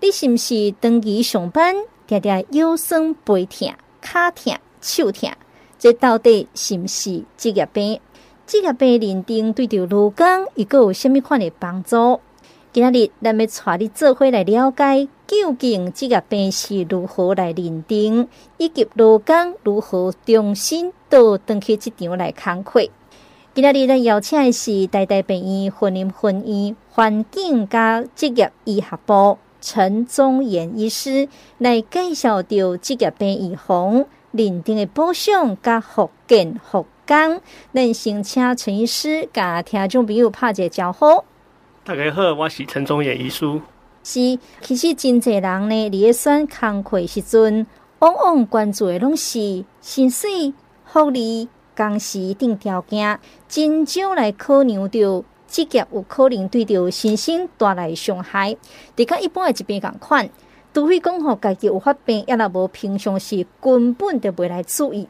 你是不是长期上班，常常腰酸背痛、脚痛、手痛？这到底是不是职业病？职业病认定对着劳工，伊阁有虾米款的帮助？今日咱要带你做伙来了解，究竟职业病是如何来认定，以及劳工如何重新倒转去职场来工作。今日咱邀请的是台大病院云林分院环境加职业医学部陈宗炎医师来介绍到职业病预防。认定的保障甲福建福冈，咱先请陈医师甲听众朋友拍一个招呼。大家好，我是陈宗彦医师。是，其实真侪人呢，伫咧选工课时阵，往往关注的拢是薪水、福利、工时等条件，真少来考量着职业有可能对着身心带来伤害。伫较一般的疾病共款。除非讲吼，家己有发病，也若无平常时根本就袂来注意。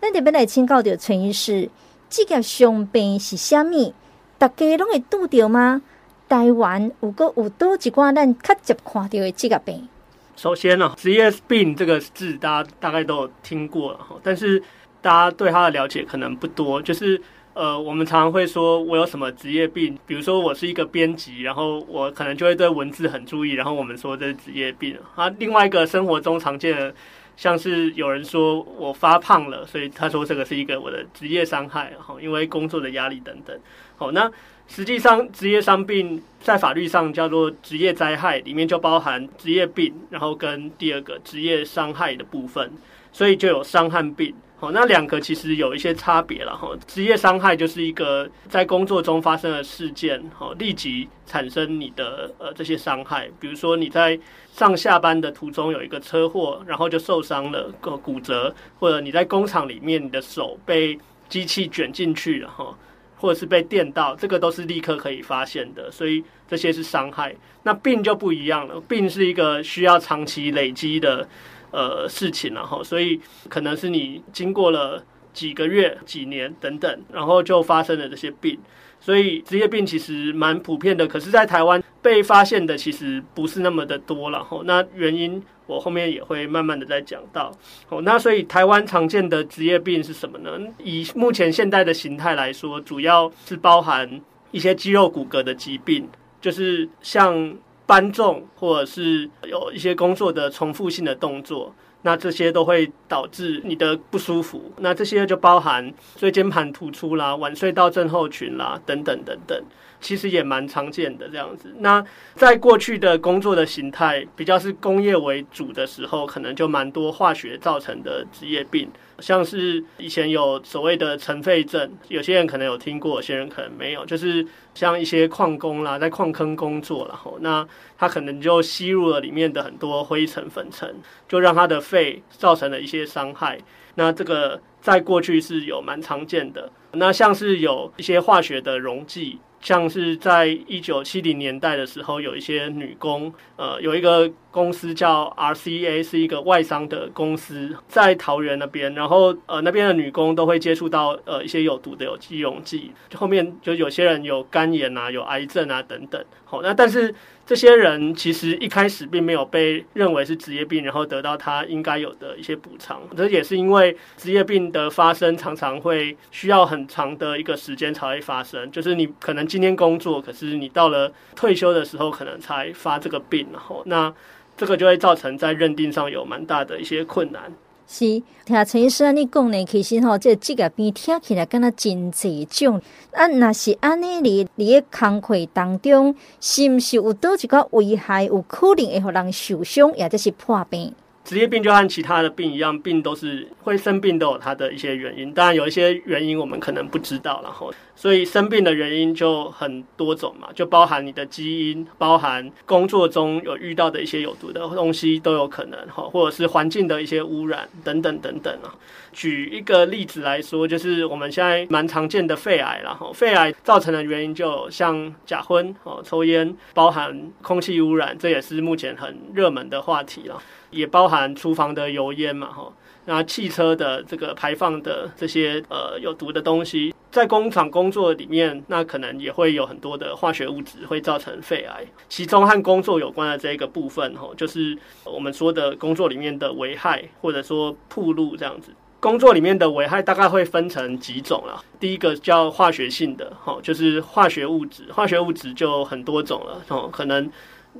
咱特别来请教着陈医师，职业伤病是虾米？大家拢会拄着吗？台湾有个有多一寡咱较接看到的职业病？首先呢，职业病这个字大家大概都听过了，但是大家对它的了解可能不多，就是。呃，我们常常会说，我有什么职业病？比如说，我是一个编辑，然后我可能就会对文字很注意，然后我们说这是职业病啊。另外一个生活中常见的，像是有人说我发胖了，所以他说这个是一个我的职业伤害，哈，因为工作的压力等等。好，那实际上职业伤病在法律上叫做职业灾害，里面就包含职业病，然后跟第二个职业伤害的部分，所以就有伤和病。好，那两个其实有一些差别了哈。职业伤害就是一个在工作中发生的事件，好，立即产生你的呃这些伤害，比如说你在上下班的途中有一个车祸，然后就受伤了，个骨折，或者你在工厂里面你的手被机器卷进去了哈，或者是被电到，这个都是立刻可以发现的，所以这些是伤害。那病就不一样了，病是一个需要长期累积的。呃，事情然后，所以可能是你经过了几个月、几年等等，然后就发生了这些病。所以职业病其实蛮普遍的，可是，在台湾被发现的其实不是那么的多。然后，那原因我后面也会慢慢的再讲到。哦，那所以台湾常见的职业病是什么呢？以目前现代的形态来说，主要是包含一些肌肉骨骼的疾病，就是像。搬重，或者是有一些工作的重复性的动作，那这些都会导致你的不舒服。那这些就包含椎间盘突出啦、晚睡到症候群啦等等等等，其实也蛮常见的这样子。那在过去的工作的形态比较是工业为主的时候，可能就蛮多化学造成的职业病。像是以前有所谓的尘肺症，有些人可能有听过，有些人可能没有。就是像一些矿工啦，在矿坑工作，然后那他可能就吸入了里面的很多灰尘粉尘，就让他的肺造成了一些伤害。那这个在过去是有蛮常见的。那像是有一些化学的溶剂。像是在一九七零年代的时候，有一些女工，呃，有一个公司叫 RCA，是一个外商的公司，在桃园那边，然后呃，那边的女工都会接触到呃一些有毒的有机溶剂，后面就有些人有肝炎啊，有癌症啊等等。好，那但是。这些人其实一开始并没有被认为是职业病，然后得到他应该有的一些补偿。这也是因为职业病的发生常常会需要很长的一个时间才会发生，就是你可能今天工作，可是你到了退休的时候可能才发这个病，然后那这个就会造成在认定上有蛮大的一些困难。是，听陈医师安尼讲呢，其实吼，这职业病听起来敢若真侪种。啊，若是安尼，你你诶工课当中，是毋是有倒一个危害，有可能会互人受伤，或者是破病？职业病就和其他的病一样，病都是会生病，都有它的一些原因。当然有一些原因我们可能不知道，然后所以生病的原因就很多种嘛，就包含你的基因，包含工作中有遇到的一些有毒的东西都有可能哈，或者是环境的一些污染等等等等啊。举一个例子来说，就是我们现在蛮常见的肺癌，然后肺癌造成的原因就像假婚哦，抽烟，包含空气污染，这也是目前很热门的话题了。也包含厨房的油烟嘛，哈，那汽车的这个排放的这些呃有毒的东西，在工厂工作里面，那可能也会有很多的化学物质会造成肺癌。其中和工作有关的这个部分，吼，就是我们说的工作里面的危害，或者说暴露这样子。工作里面的危害大概会分成几种啦。第一个叫化学性的，吼，就是化学物质。化学物质就很多种了，吼，可能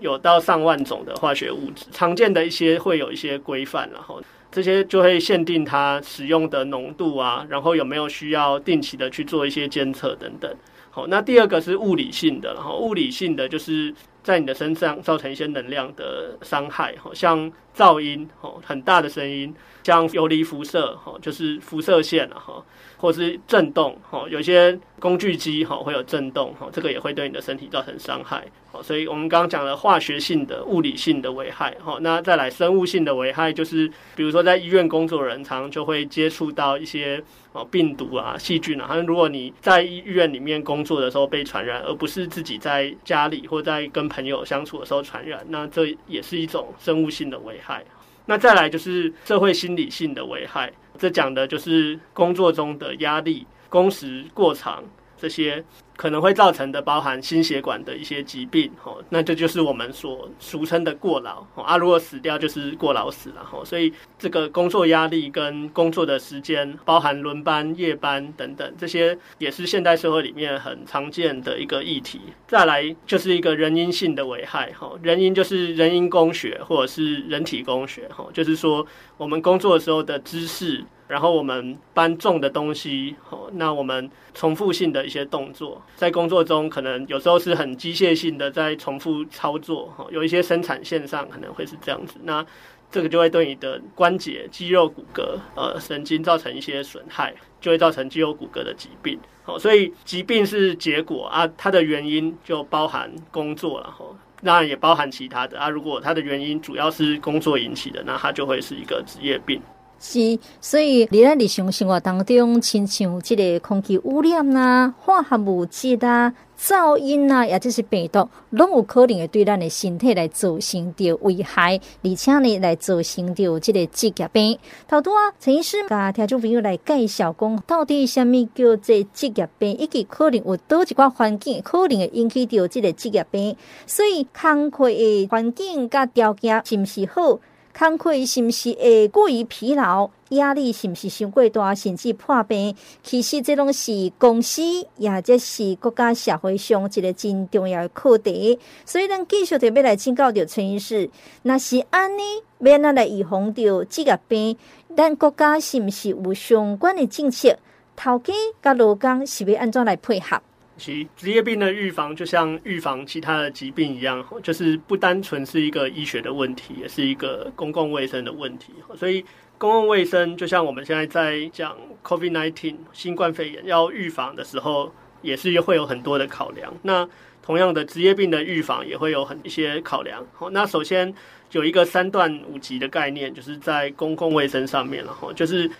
有到上万种的化学物质。常见的一些会有一些规范，然后。这些就会限定它使用的浓度啊，然后有没有需要定期的去做一些监测等等。好，那第二个是物理性的，然后物理性的就是在你的身上造成一些能量的伤害，好像噪音，哦，很大的声音，像游离辐射，哦，就是辐射线了，哈。或是震动，哈，有些工具机，哈，会有震动，哈，这个也会对你的身体造成伤害，好，所以我们刚刚讲了化学性的、物理性的危害，哈，那再来生物性的危害，就是比如说在医院工作人，常常就会接触到一些哦病毒啊、细菌啊，如果你在医院里面工作的时候被传染，而不是自己在家里或在跟朋友相处的时候传染，那这也是一种生物性的危害。害那再来就是社会心理性的危害。这讲的就是工作中的压力、工时过长这些。可能会造成的包含心血管的一些疾病，吼，那这就是我们所俗称的过劳，啊，如果死掉就是过劳死了，吼，所以这个工作压力跟工作的时间，包含轮班、夜班等等，这些也是现代社会里面很常见的一个议题。再来就是一个人因性的危害，吼，人因就是人因工学或者是人体工学，吼，就是说我们工作的时候的姿势。然后我们搬重的东西，那我们重复性的一些动作，在工作中可能有时候是很机械性的在重复操作，哈，有一些生产线上可能会是这样子，那这个就会对你的关节、肌肉、骨骼、呃神经造成一些损害，就会造成肌肉骨骼的疾病，好，所以疾病是结果啊，它的原因就包含工作了，哈，当然也包含其他的啊，如果他的原因主要是工作引起的，那他就会是一个职业病。是，所以你咱日常生活当中，亲像这个空气污染啊、化学物质啊、噪音啊，也就是病毒，拢有可能会对咱的身体来造成着危害，而且呢，来造成的这个职业病。头拄啊，陈医师甲听众朋友来介绍讲，到底什么叫做职业病，以及可能有多几寡环境可能会引起到这个职业病。所以，工课的环境甲条件是不是好？工课是不是会过于疲劳？压力是不是伤过大，甚至破病？其实这拢是公司，也即是国家社会上一个真重要的课题。所以，咱继续特别来请教着陈医师，那是安尼，要哪来预防着职业病？咱国家是毋是有相关的政策？头家甲劳工是要安怎来配合？其职业病的预防，就像预防其他的疾病一样，就是不单纯是一个医学的问题，也是一个公共卫生的问题。所以，公共卫生就像我们现在在讲 COVID-19 新冠肺炎要预防的时候，也是会有很多的考量。那同样的，职业病的预防也会有很一些考量。好，那首先有一个三段五级的概念，就是在公共卫生上面了。哈，就是。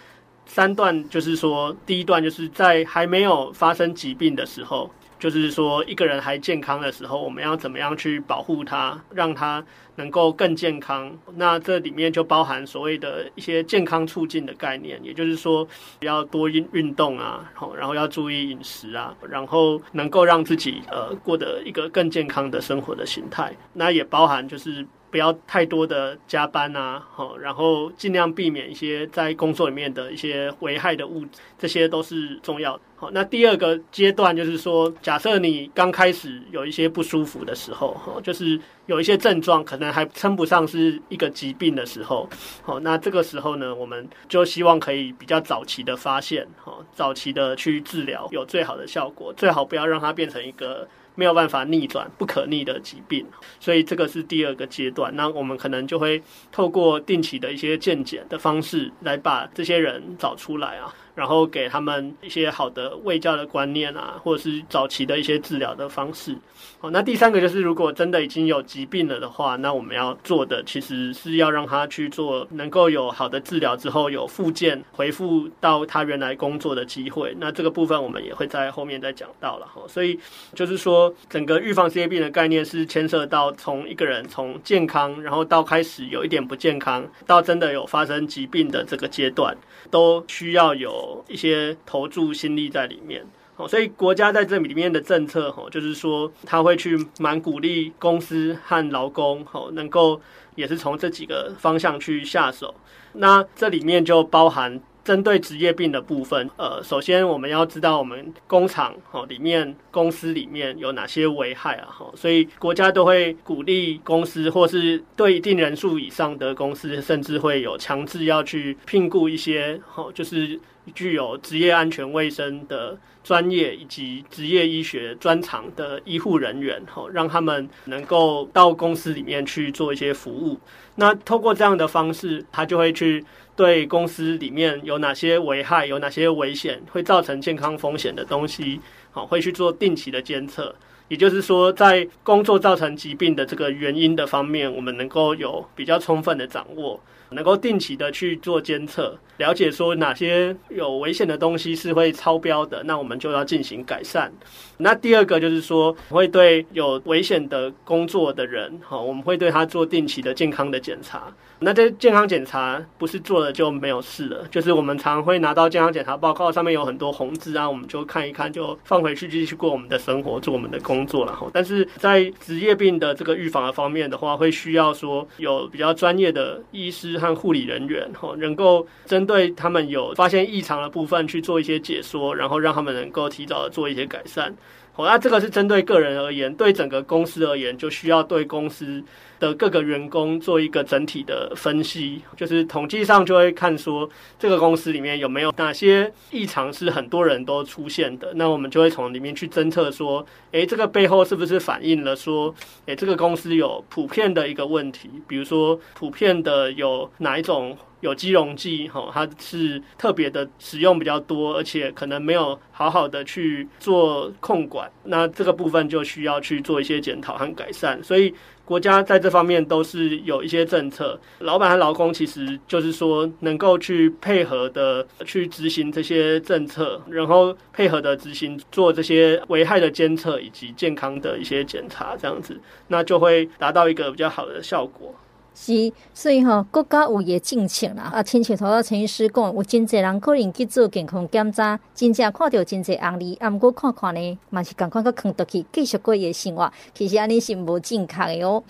三段就是说，第一段就是在还没有发生疾病的时候，就是说一个人还健康的时候，我们要怎么样去保护他，让他能够更健康。那这里面就包含所谓的一些健康促进的概念，也就是说要多运运动啊，然后要注意饮食啊，然后能够让自己呃过得一个更健康的生活的形态。那也包含就是。不要太多的加班啊，好，然后尽量避免一些在工作里面的一些危害的物质，这些都是重要的。好，那第二个阶段就是说，假设你刚开始有一些不舒服的时候，哈，就是有一些症状可能还称不上是一个疾病的时候，好，那这个时候呢，我们就希望可以比较早期的发现，哈，早期的去治疗，有最好的效果，最好不要让它变成一个。没有办法逆转、不可逆的疾病，所以这个是第二个阶段。那我们可能就会透过定期的一些健检的方式，来把这些人找出来啊。然后给他们一些好的卫教的观念啊，或者是早期的一些治疗的方式。好，那第三个就是，如果真的已经有疾病了的话，那我们要做的其实是要让他去做，能够有好的治疗之后有复健，恢复到他原来工作的机会。那这个部分我们也会在后面再讲到了哈。所以就是说，整个预防职业病的概念是牵涉到从一个人从健康，然后到开始有一点不健康，到真的有发生疾病的这个阶段，都需要有。一些投注心力在里面。哦，所以国家在这里面的政策，哈，就是说他会去蛮鼓励公司和劳工，哦，能够也是从这几个方向去下手。那这里面就包含。针对职业病的部分，呃，首先我们要知道我们工厂哈里面公司里面有哪些危害啊哈，所以国家都会鼓励公司，或是对一定人数以上的公司，甚至会有强制要去聘雇一些哈，就是具有职业安全卫生的专业以及职业医学专长的医护人员哈，让他们能够到公司里面去做一些服务。那透过这样的方式，他就会去。对公司里面有哪些危害，有哪些危险，会造成健康风险的东西，好，会去做定期的监测。也就是说，在工作造成疾病的这个原因的方面，我们能够有比较充分的掌握。能够定期的去做监测，了解说哪些有危险的东西是会超标的，那我们就要进行改善。那第二个就是说，会对有危险的工作的人，好，我们会对他做定期的健康的检查。那这健康检查不是做了就没有事了，就是我们常会拿到健康检查报告，上面有很多红字啊，我们就看一看，就放回去继续过我们的生活，做我们的工作了。但是在职业病的这个预防的方面的话，会需要说有比较专业的医师。和护理人员哈，能够针对他们有发现异常的部分去做一些解说，然后让他们能够提早的做一些改善。好，那这个是针对个人而言，对整个公司而言，就需要对公司的各个员工做一个整体的分析，就是统计上就会看说这个公司里面有没有哪些异常是很多人都出现的，那我们就会从里面去侦测说，诶，这个背后是不是反映了说，诶，这个公司有普遍的一个问题，比如说普遍的有哪一种有机溶剂，哈，它是特别的使用比较多，而且可能没有好好的去做控管，那这个部分就需要去做一些检讨和改善，所以。国家在这方面都是有一些政策，老板和劳工其实就是说能够去配合的去执行这些政策，然后配合的执行做这些危害的监测以及健康的一些检查，这样子，那就会达到一个比较好的效果。是，所以吼，国家有伊诶政策啦。啊，亲像头先陈医师讲，有真侪人可能去做健康检查，真正看着真侪案例，啊，毋过看看呢，嘛是赶快搁囥倒去，继续过伊诶生活，其实安尼是无正确诶哦。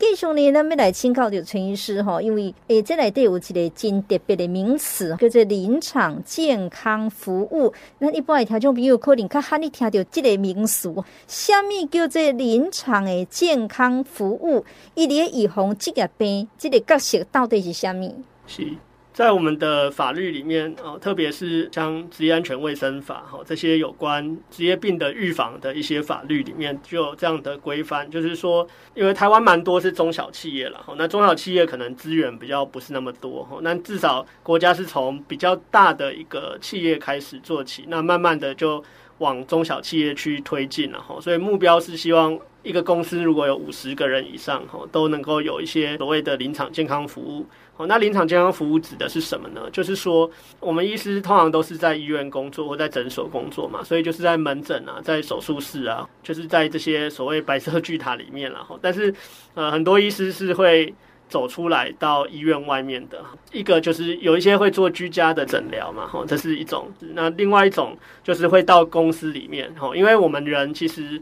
继续呢，咱要来请教着陈医师吼，因为诶，这里底有一个真特别的名词，叫做临场健康服务。那一般的听众朋友可能较罕你听到这个名词，虾米叫做临场的健康服务？伊咧预防职业病，这个角色到底是虾米？是。在我们的法律里面，哦，特别是像职业安全卫生法，哈，这些有关职业病的预防的一些法律里面，就有这样的规范，就是说，因为台湾蛮多是中小企业了，哈，那中小企业可能资源比较不是那么多，哈，那至少国家是从比较大的一个企业开始做起，那慢慢的就往中小企业去推进了，哈，所以目标是希望一个公司如果有五十个人以上，哈，都能够有一些所谓的临场健康服务。那临场健康服务指的是什么呢？就是说，我们医师通常都是在医院工作或在诊所工作嘛，所以就是在门诊啊，在手术室啊，就是在这些所谓白色巨塔里面了。但是，呃，很多医师是会走出来到医院外面的。一个就是有一些会做居家的诊疗嘛，哈，这是一种。那另外一种就是会到公司里面，哈，因为我们人其实。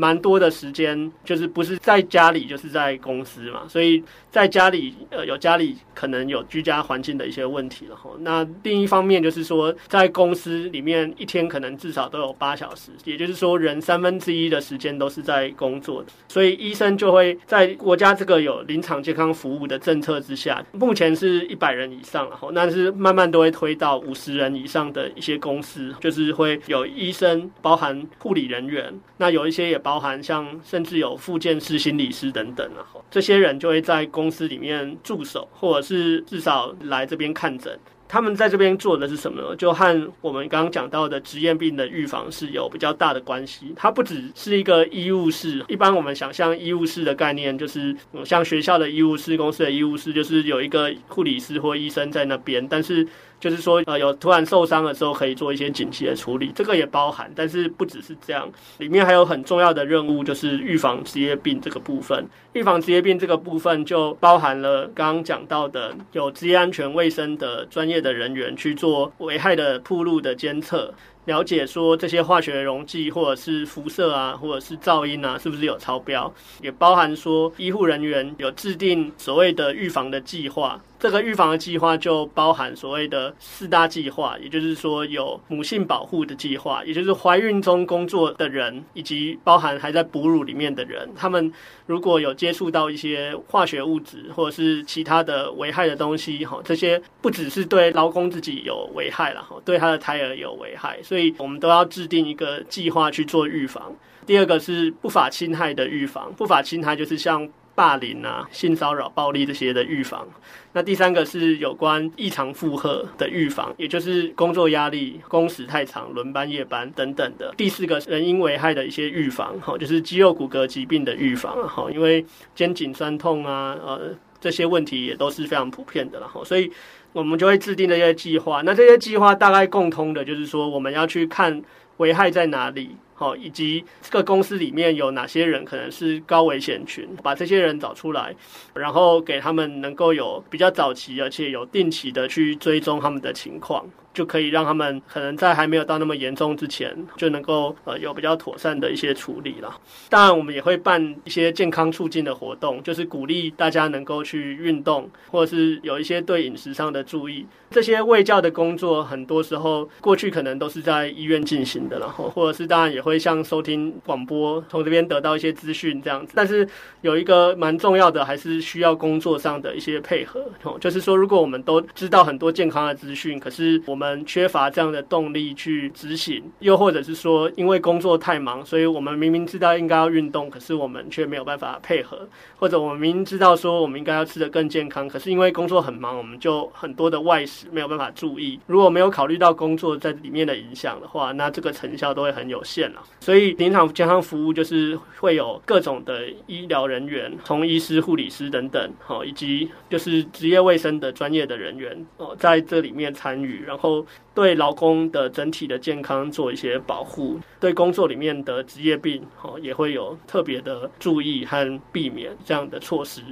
蛮多的时间，就是不是在家里，就是在公司嘛，所以在家里，呃，有家里可能有居家环境的一些问题了哈。那另一方面就是说，在公司里面一天可能至少都有八小时，也就是说，人三分之一的时间都是在工作的，所以医生就会在国家这个有临场健康服务的政策之下，目前是一百人以上了哈，但是慢慢都会推到五十人以上的一些公司，就是会有医生，包含护理人员，那有一些也。包包含像甚至有复健师、心理师等等啊，这些人就会在公司里面驻守，或者是至少来这边看诊。他们在这边做的是什么？就和我们刚刚讲到的职业病的预防是有比较大的关系。它不只是一个医务室，一般我们想象医务室的概念就是像学校的医务室、公司的医务室，就是有一个护理师或医生在那边，但是。就是说呃有突然受伤的时候可以做一些紧急的处理，这个也包含，但是不只是这样，里面还有很重要的任务，就是预防职业病这个部分。预防职业病这个部分就包含了刚刚讲到的有职业安全卫生的专业的人员去做危害的暴露的监测。了解说这些化学溶剂或者是辐射啊，或者是噪音啊，是不是有超标？也包含说医护人员有制定所谓的预防的计划。这个预防的计划就包含所谓的四大计划，也就是说有母性保护的计划，也就是怀孕中工作的人，以及包含还在哺乳里面的人，他们如果有接触到一些化学物质或者是其他的危害的东西，哈，这些不只是对劳工自己有危害了，哈，对他的胎儿有危害，所以我们都要制定一个计划去做预防。第二个是不法侵害的预防，不法侵害就是像。霸凌啊、性骚扰、暴力这些的预防。那第三个是有关异常负荷的预防，也就是工作压力、工时太长、轮班、夜班等等的。第四个是人因危害的一些预防，哈，就是肌肉骨骼疾病的预防，哈，因为肩颈酸痛啊，呃，这些问题也都是非常普遍的，然后，所以我们就会制定这些计划。那这些计划大概共通的就是说，我们要去看危害在哪里。好，以及这个公司里面有哪些人可能是高危险群，把这些人找出来，然后给他们能够有比较早期而且有定期的去追踪他们的情况。就可以让他们可能在还没有到那么严重之前，就能够呃有比较妥善的一些处理了。当然，我们也会办一些健康促进的活动，就是鼓励大家能够去运动，或者是有一些对饮食上的注意。这些卫教的工作，很多时候过去可能都是在医院进行的，然后或者是当然也会像收听广播，从这边得到一些资讯这样子。但是有一个蛮重要的，还是需要工作上的一些配合。就是说，如果我们都知道很多健康的资讯，可是我们们缺乏这样的动力去执行，又或者是说，因为工作太忙，所以我们明明知道应该要运动，可是我们却没有办法配合；或者我们明明知道说我们应该要吃得更健康，可是因为工作很忙，我们就很多的外食没有办法注意。如果没有考虑到工作在里面的影响的话，那这个成效都会很有限了。所以临场健康服务就是会有各种的医疗人员，从医师、护理师等等，好，以及就是职业卫生的专业的人员哦，在这里面参与，然后。对劳工的整体的健康做一些保护，对工作里面的职业病，哦，也会有特别的注意和避免这样的措施。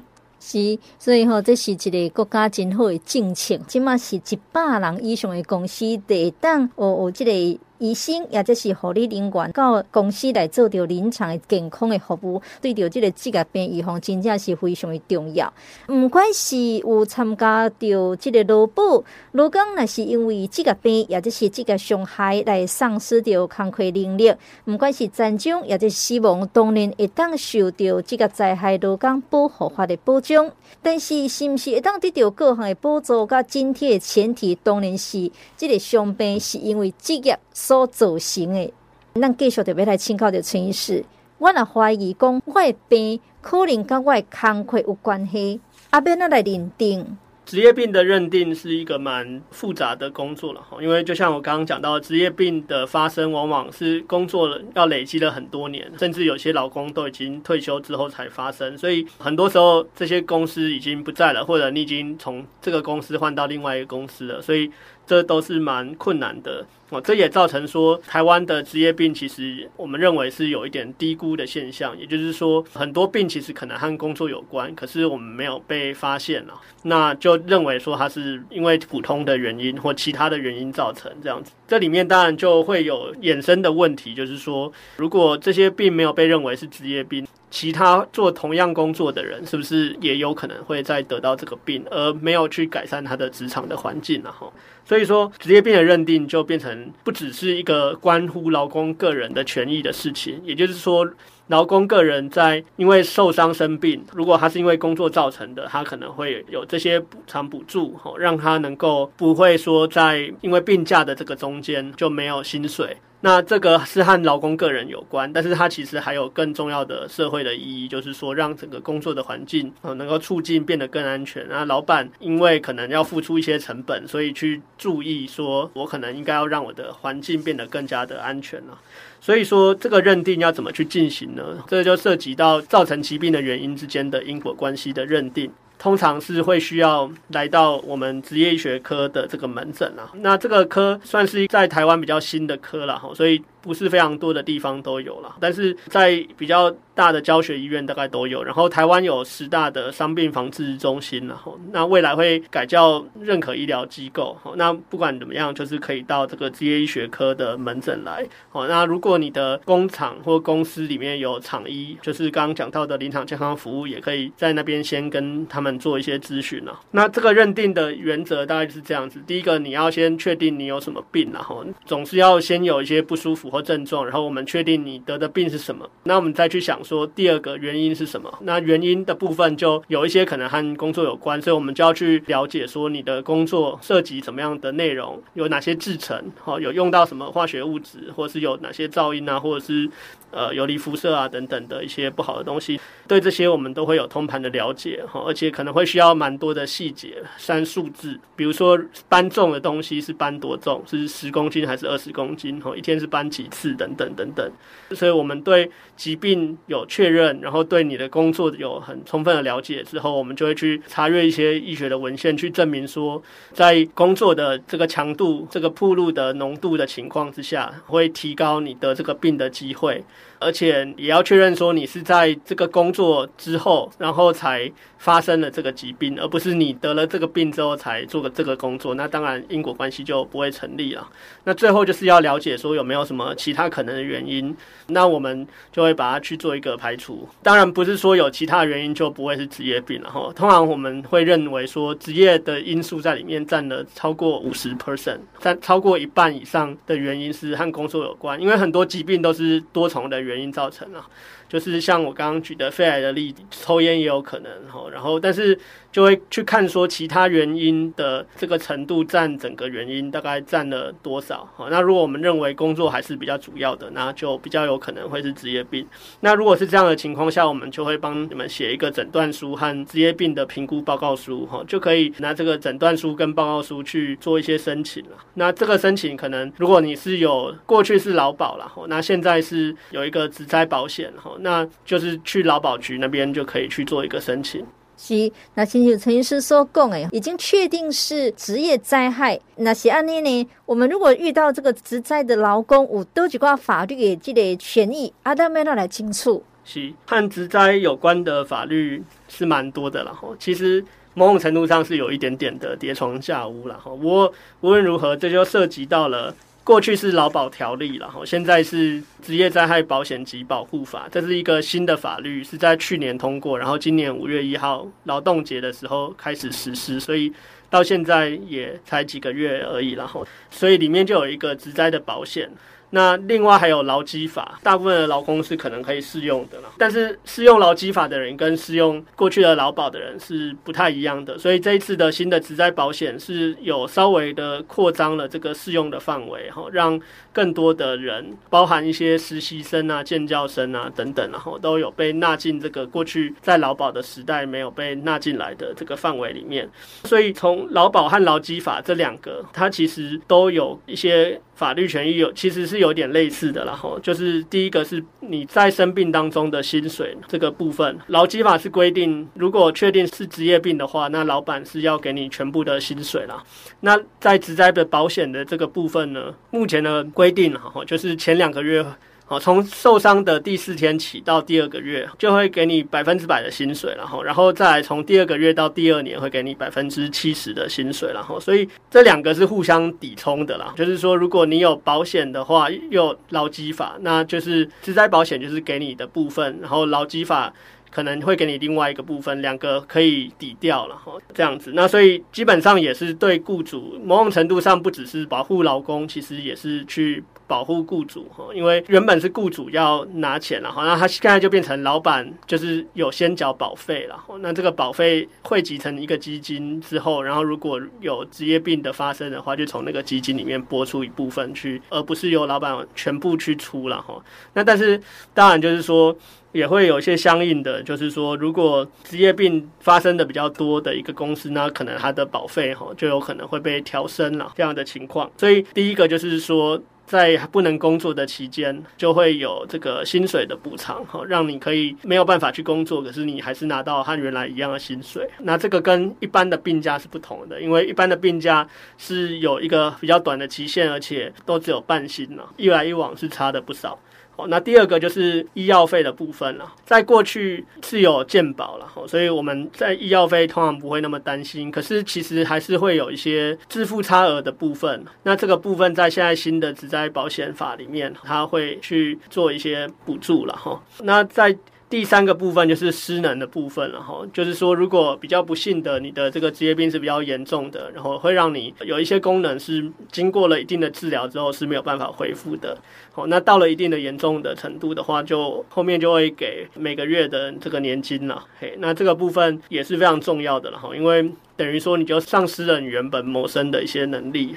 是，所以吼，这是一个国家真好的政策，起码是一百人以上的公司得当哦哦，这个。医生也就是护理人员到公司来做着临床的健康的服务，对着这个职业病预防真正是非常的重要。不管是有参加着这个劳保，劳工那是因为职业病，也就是职业伤害来丧失掉工作能力，不管是战争，也就是死亡，当然会当受到职业灾害劳工保护法的保障。但是，是不是会当得到各项的补助甲津贴的前提，当然是这个伤病是因为职业。所造成的，咱继续特别来请教的陈医师，我若怀疑讲我的病可能跟我的工作有关系，阿边那来认定？职业病的认定是一个蛮复杂的工作了哈，因为就像我刚刚讲到，职业病的发生往往是工作了要累积了很多年，甚至有些劳工都已经退休之后才发生，所以很多时候这些公司已经不在了，或者你已经从这个公司换到另外一个公司了，所以。这都是蛮困难的哦，这也造成说台湾的职业病其实我们认为是有一点低估的现象，也就是说很多病其实可能和工作有关，可是我们没有被发现了，那就认为说它是因为普通的原因或其他的原因造成这样子。这里面当然就会有衍生的问题，就是说如果这些病没有被认为是职业病。其他做同样工作的人，是不是也有可能会再得到这个病，而没有去改善他的职场的环境呢？哈，所以说职业病的认定就变成不只是一个关乎劳工个人的权益的事情，也就是说，劳工个人在因为受伤生病，如果他是因为工作造成的，他可能会有这些补偿补助，哈，让他能够不会说在因为病假的这个中间就没有薪水。那这个是和劳工个人有关，但是它其实还有更重要的社会的意义，就是说让整个工作的环境啊能够促进变得更安全。那老板因为可能要付出一些成本，所以去注意说，我可能应该要让我的环境变得更加的安全了。所以说这个认定要怎么去进行呢？这就涉及到造成疾病的原因之间的因果关系的认定。通常是会需要来到我们职业医学科的这个门诊啊。那这个科算是在台湾比较新的科了哈，所以不是非常多的地方都有了，但是在比较大的教学医院大概都有。然后台湾有十大的伤病防治中心，然后那未来会改叫认可医疗机构。那不管怎么样，就是可以到这个职业医学科的门诊来。哦，那如果你的工厂或公司里面有厂医，就是刚刚讲到的临场健康服务，也可以在那边先跟他们做一些咨询了。那这个认定的原则大概是这样子：第一个，你要先确定你有什么病，然后总是要先有一些不舒服或症状，然后我们确定你得的病是什么，那我们再去想说第二个原因是什么。那原因的部分就有一些可能和工作有关，所以我们就要去了解说你的工作涉及什么样的内容，有哪些制成，好，有用到什么化学物质，或是有哪些噪音啊，或者是。呃，游离辐射啊，等等的一些不好的东西，对这些我们都会有通盘的了解哈，而且可能会需要蛮多的细节，算数字，比如说搬重的东西是搬多重，是十公斤还是二十公斤，哈，一天是搬几次，等等等等。所以我们对疾病有确认，然后对你的工作有很充分的了解之后，我们就会去查阅一些医学的文献，去证明说，在工作的这个强度、这个暴露的浓度的情况之下，会提高你得这个病的机会。而且也要确认说你是在这个工作之后，然后才发生了这个疾病，而不是你得了这个病之后才做个这个工作。那当然因果关系就不会成立了。那最后就是要了解说有没有什么其他可能的原因，那我们就会把它去做一个排除。当然不是说有其他原因就不会是职业病了哈。通常我们会认为说职业的因素在里面占了超过五十 percent，占超过一半以上的原因是和工作有关，因为很多疾病都是多重的原因。造成了，就是像我刚刚举的肺癌的例子，抽烟也有可能哈，然后但是。就会去看说其他原因的这个程度占整个原因大概占了多少。哈，那如果我们认为工作还是比较主要的，那就比较有可能会是职业病。那如果是这样的情况下，我们就会帮你们写一个诊断书和职业病的评估报告书，哈，就可以拿这个诊断书跟报告书去做一些申请了。那这个申请可能如果你是有过去是劳保了，那现在是有一个职灾保险，哈，那就是去劳保局那边就可以去做一个申请。是，那亲像陈医师所讲的，已经确定是职业灾害。那是安尼呢？我们如果遇到这个职灾的劳工，有多几挂法律的这个权益，阿德没那来清楚。是，和职灾有关的法律是蛮多的了哈。其实某种程度上是有一点点的叠床架屋了哈。不过无论如何，这就涉及到了。过去是劳保条例，然后现在是职业灾害保险及保护法，这是一个新的法律，是在去年通过，然后今年五月一号劳动节的时候开始实施，所以到现在也才几个月而已，然后所以里面就有一个职灾的保险。那另外还有劳基法，大部分的劳工是可能可以适用的了，但是适用劳基法的人跟适用过去的劳保的人是不太一样的，所以这一次的新的职灾保险是有稍微的扩张了这个适用的范围，哈，让更多的人，包含一些实习生啊、健教生啊等等，然后都有被纳进这个过去在劳保的时代没有被纳进来的这个范围里面，所以从劳保和劳基法这两个，它其实都有一些。法律权益有其实是有点类似的，然后就是第一个是你在生病当中的薪水这个部分，劳基法是规定，如果确定是职业病的话，那老板是要给你全部的薪水啦。那在职灾的保险的这个部分呢，目前的规定哈，就是前两个月。好，从受伤的第四天起到第二个月，就会给你百分之百的薪水，然后，然后再来从第二个月到第二年会给你百分之七十的薪水，然后，所以这两个是互相抵充的啦。就是说，如果你有保险的话，又有劳基法，那就是职灾保险就是给你的部分，然后劳基法。可能会给你另外一个部分，两个可以抵掉了哈，这样子。那所以基本上也是对雇主某种程度上不只是保护劳工，其实也是去保护雇主哈。因为原本是雇主要拿钱了哈，那他现在就变成老板就是有先缴保费了。那这个保费汇集成一个基金之后，然后如果有职业病的发生的话，就从那个基金里面拨出一部分去，而不是由老板全部去出了哈。那但是当然就是说。也会有一些相应的，就是说，如果职业病发生的比较多的一个公司，那可能它的保费哈就有可能会被调升了这样的情况。所以第一个就是说，在不能工作的期间，就会有这个薪水的补偿，哈，让你可以没有办法去工作，可是你还是拿到和原来一样的薪水。那这个跟一般的病假是不同的，因为一般的病假是有一个比较短的期限，而且都只有半薪了，一来一往是差的不少。哦，那第二个就是医药费的部分了。在过去是有健保了，所以我们在医药费通常不会那么担心。可是其实还是会有一些支付差额的部分。那这个部分在现在新的职灾保险法里面，它会去做一些补助了哈。那在第三个部分就是失能的部分了哈，就是说如果比较不幸的你的这个职业病是比较严重的，然后会让你有一些功能是经过了一定的治疗之后是没有办法恢复的。好，那到了一定的严重的程度的话，就后面就会给每个月的这个年金了。嘿，那这个部分也是非常重要的了哈，因为等于说你就丧失了你原本谋生的一些能力。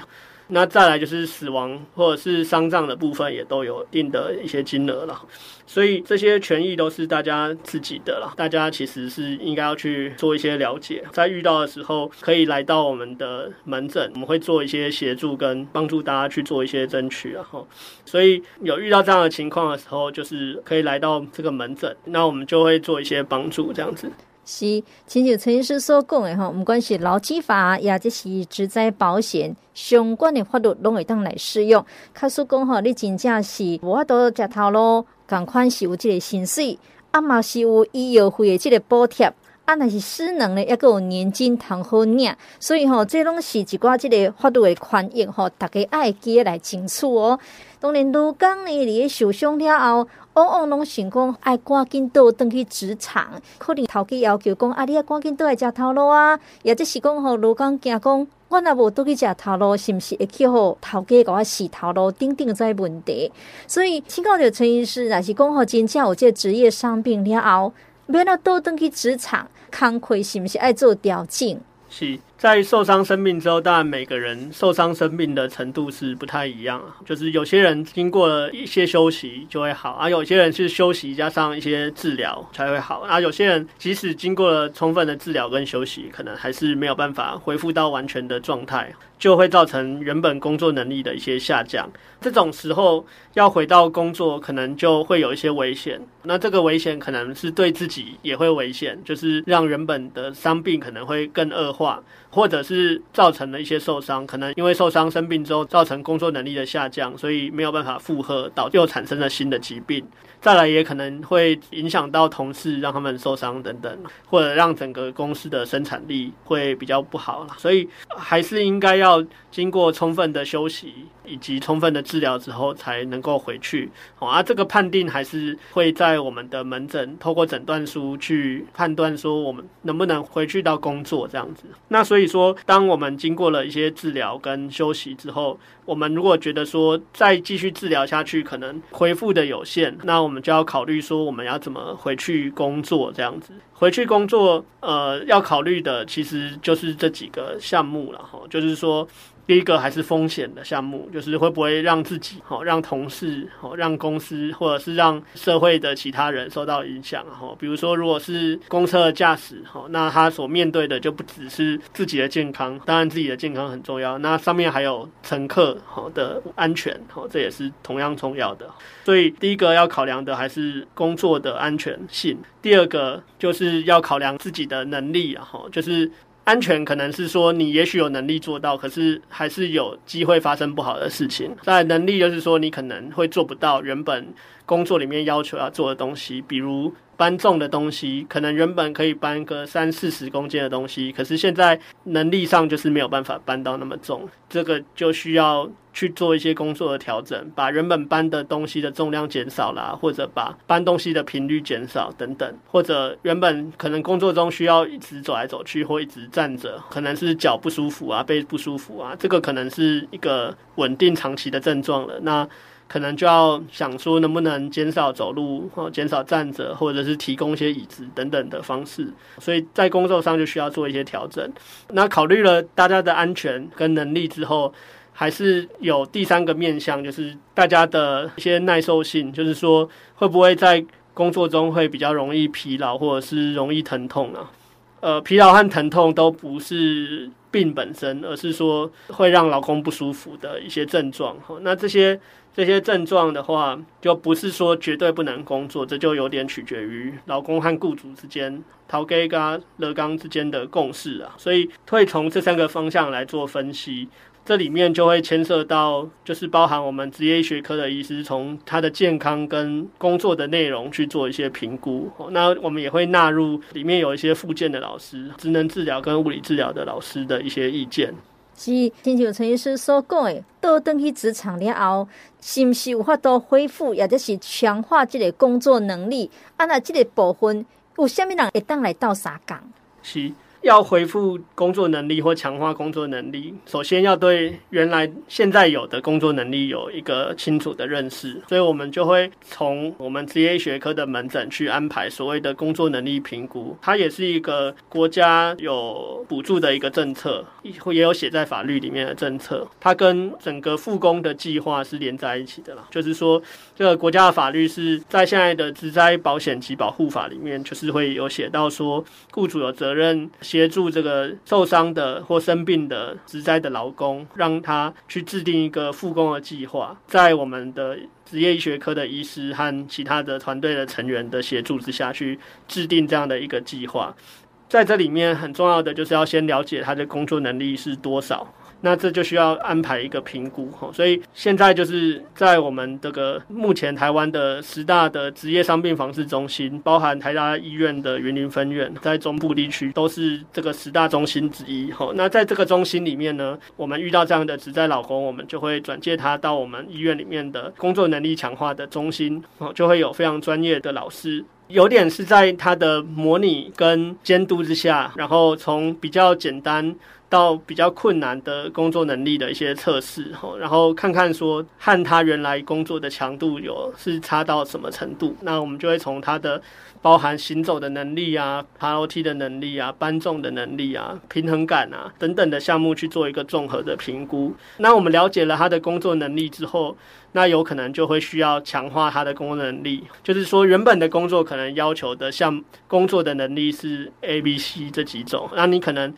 那再来就是死亡或者是丧葬的部分，也都有一定的一些金额了。所以这些权益都是大家自己的了，大家其实是应该要去做一些了解，在遇到的时候可以来到我们的门诊，我们会做一些协助跟帮助大家去做一些争取，然后，所以有遇到这样的情况的时候，就是可以来到这个门诊，那我们就会做一些帮助，这样子。是，亲像陈医师所讲的吼，不管是劳基法，也或是职灾保险相关的法律，拢会当来适用。确实讲吼，你真正是无法度食头路，共款是有即个薪水，啊嘛是有医药费的即个补贴，啊那是失能的，抑阁有年金通好领。所以吼，这拢是一寡这个法律的权益吼，大家爱记得来清楚哦。当然，如讲呢，你受伤了后。往往拢想讲爱赶紧倒转去职场，可能头家要求讲啊，你要赶紧倒来食头路啊，也即是讲吼，如讲惊讲，我若无倒去食头路，是毋是会去互头家甲我死头路？等等这问题，所以请教着陈医师，若是讲吼，真正有这职业伤病了后，免啊倒转去职场，工课是毋是爱做调整？是。在受伤生病之后，当然每个人受伤生病的程度是不太一样啊。就是有些人经过了一些休息就会好，而有些人是休息加上一些治疗才会好，而有些人即使经过了充分的治疗跟休息，可能还是没有办法恢复到完全的状态，就会造成原本工作能力的一些下降。这种时候要回到工作，可能就会有一些危险。那这个危险可能是对自己也会危险，就是让原本的伤病可能会更恶化。或者是造成了一些受伤，可能因为受伤生病之后造成工作能力的下降，所以没有办法负荷，导致又产生了新的疾病。再来也可能会影响到同事，让他们受伤等等，或者让整个公司的生产力会比较不好了。所以还是应该要经过充分的休息以及充分的治疗之后，才能够回去。好，啊，这个判定还是会在我们的门诊透过诊断书去判断说我们能不能回去到工作这样子。那所以所以说，当我们经过了一些治疗跟休息之后，我们如果觉得说再继续治疗下去可能恢复的有限，那我们就要考虑说我们要怎么回去工作这样子。回去工作，呃，要考虑的其实就是这几个项目了哈，就是说。第一个还是风险的项目，就是会不会让自己、好让同事、好让公司，或者是让社会的其他人受到影响。哈，比如说，如果是公车的驾驶，哈，那他所面对的就不只是自己的健康，当然自己的健康很重要，那上面还有乘客好的安全，好，这也是同样重要的。所以，第一个要考量的还是工作的安全性，第二个就是要考量自己的能力，哈，就是。安全可能是说你也许有能力做到，可是还是有机会发生不好的事情。在能力就是说你可能会做不到原本工作里面要求要做的东西，比如。搬重的东西，可能原本可以搬个三四十公斤的东西，可是现在能力上就是没有办法搬到那么重，这个就需要去做一些工作的调整，把原本搬的东西的重量减少啦，或者把搬东西的频率减少等等，或者原本可能工作中需要一直走来走去或一直站着，可能是脚不舒服啊，背不舒服啊，这个可能是一个稳定长期的症状了。那可能就要想说，能不能减少走路，或减少站着，或者是提供一些椅子等等的方式。所以在工作上就需要做一些调整。那考虑了大家的安全跟能力之后，还是有第三个面向，就是大家的一些耐受性，就是说会不会在工作中会比较容易疲劳，或者是容易疼痛啊？呃，疲劳和疼痛都不是病本身，而是说会让老公不舒服的一些症状。那这些这些症状的话，就不是说绝对不能工作，这就有点取决于老公和雇主之间、头家跟乐刚之间的共识啊。所以会从这三个方向来做分析。这里面就会牵涉到，就是包含我们职业医学科的医师，从他的健康跟工作的内容去做一些评估。那我们也会纳入里面有一些附件的老师、职能治疗跟物理治疗的老师的一些意见。是，亲像陈医师所讲的，到登去职场了后，是不是有法度恢复，或者是强化这个工作能力？啊，那这个部分有虾米人会当来到啥岗？是。要恢复工作能力或强化工作能力，首先要对原来现在有的工作能力有一个清楚的认识，所以我们就会从我们职业学科的门诊去安排所谓的工作能力评估。它也是一个国家有补助的一个政策，也有写在法律里面的政策。它跟整个复工的计划是连在一起的啦，就是说这个国家的法律是在现在的职灾保险及保护法里面，就是会有写到说，雇主有责任。协助这个受伤的或生病的职灾的劳工，让他去制定一个复工的计划，在我们的职业医学科的医师和其他的团队的成员的协助之下去制定这样的一个计划。在这里面很重要的就是要先了解他的工作能力是多少。那这就需要安排一个评估，哈所以现在就是在我们这个目前台湾的十大的职业伤病防治中心，包含台大医院的云林分院，在中部地区都是这个十大中心之一。哈那在这个中心里面呢，我们遇到这样的职灾劳工，我们就会转介他到我们医院里面的工作能力强化的中心，就会有非常专业的老师，有点是在他的模拟跟监督之下，然后从比较简单。到比较困难的工作能力的一些测试，然后看看说和他原来工作的强度有是差到什么程度，那我们就会从他的包含行走的能力啊、爬楼梯的能力啊、搬重的能力啊、平衡感啊等等的项目去做一个综合的评估。那我们了解了他的工作能力之后，那有可能就会需要强化他的工作能力，就是说原本的工作可能要求的像工作的能力是 A、B、C 这几种，那你可能。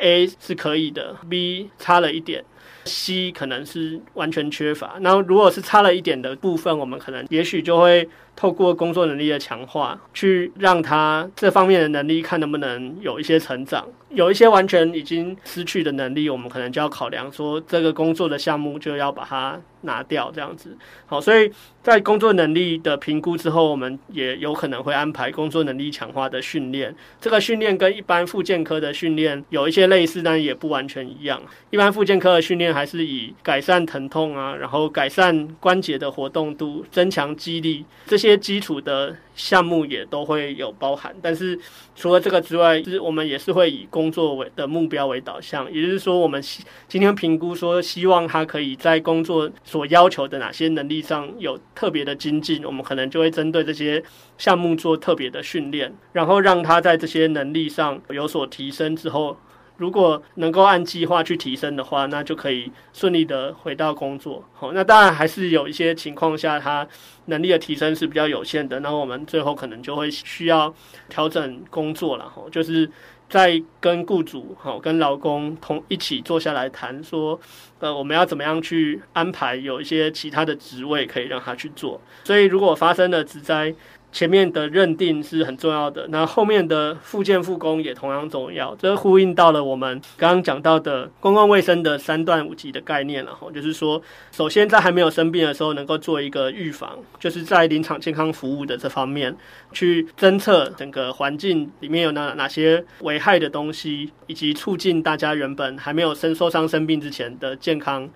A 是可以的，B 差了一点，C 可能是完全缺乏。那如果是差了一点的部分，我们可能也许就会透过工作能力的强化，去让他这方面的能力看能不能有一些成长。有一些完全已经失去的能力，我们可能就要考量说，这个工作的项目就要把它拿掉，这样子。好，所以在工作能力的评估之后，我们也有可能会安排工作能力强化的训练。这个训练跟一般复健科的训练有一些类似，但也不完全一样。一般复健科的训练还是以改善疼痛啊，然后改善关节的活动度、增强肌力这些些基础的。项目也都会有包含，但是除了这个之外，就是我们也是会以工作为的目标为导向，也就是说，我们今天评估说，希望他可以在工作所要求的哪些能力上有特别的精进，我们可能就会针对这些项目做特别的训练，然后让他在这些能力上有所提升之后。如果能够按计划去提升的话，那就可以顺利的回到工作。好，那当然还是有一些情况下，他能力的提升是比较有限的。那我们最后可能就会需要调整工作了。哈，就是在跟雇主、好跟劳工同一起坐下来谈，说，呃，我们要怎么样去安排有一些其他的职位可以让他去做。所以，如果发生了职灾，前面的认定是很重要的，那后面的复健复工也同样重要。这呼应到了我们刚刚讲到的公共卫生的三段五级的概念了哈，就是说，首先在还没有生病的时候，能够做一个预防，就是在临场健康服务的这方面去侦测整个环境里面有哪哪些危害的东西，以及促进大家原本还没有生受伤生病之前的健康。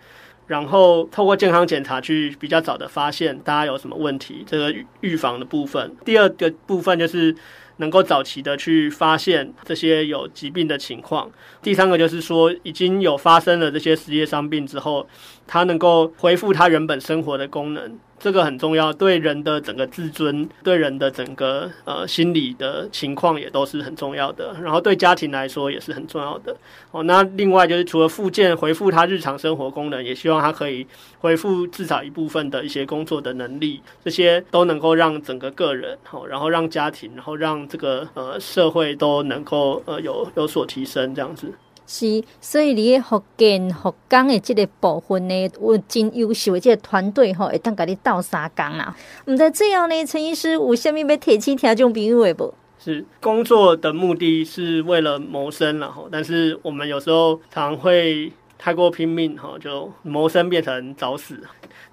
然后透过健康检查去比较早的发现大家有什么问题，这个预防的部分。第二个部分就是能够早期的去发现这些有疾病的情况。第三个就是说已经有发生了这些职业伤病之后，它能够恢复它原本生活的功能。这个很重要，对人的整个自尊，对人的整个呃心理的情况也都是很重要的。然后对家庭来说也是很重要的。哦，那另外就是除了复健恢复他日常生活功能，也希望他可以恢复至少一部分的一些工作的能力，这些都能够让整个个人，哦，然后让家庭，然后让这个呃社会都能够呃有有所提升，这样子。是，所以你福建福冈的这个部分呢，有真优秀的这个团队吼，会当甲你斗三工啦。毋知最后呢，陈医师有虾米要提醒听众朋友的不？是工作的目的是为了谋生，然后，但是我们有时候常会太过拼命，哈，就谋生变成找死。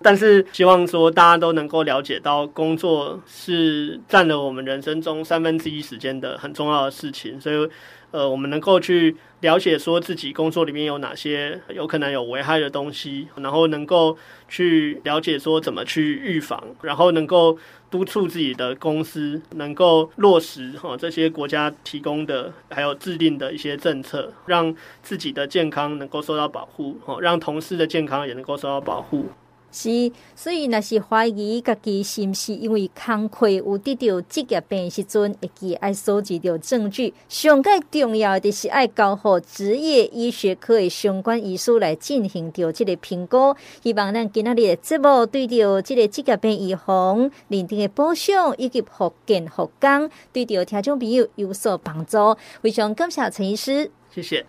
但是希望说大家都能够了解到，工作是占了我们人生中三分之一时间的很重要的事情，所以。呃，我们能够去了解说自己工作里面有哪些有可能有危害的东西，然后能够去了解说怎么去预防，然后能够督促自己的公司能够落实哈这些国家提供的还有制定的一些政策，让自己的健康能够受到保护，哈，让同事的健康也能够受到保护。是，所以若是怀疑家己是毋是因为工课有得到职业病时阵，会记爱收集到证据。上盖重要的是爱交互职业医学科的相关医师来进行着这个评估。希望咱今仔日的节目对着这个职业病预防、认定的保障以及复健复工，对着听众朋友有所帮助。非常感谢陈医师，谢谢。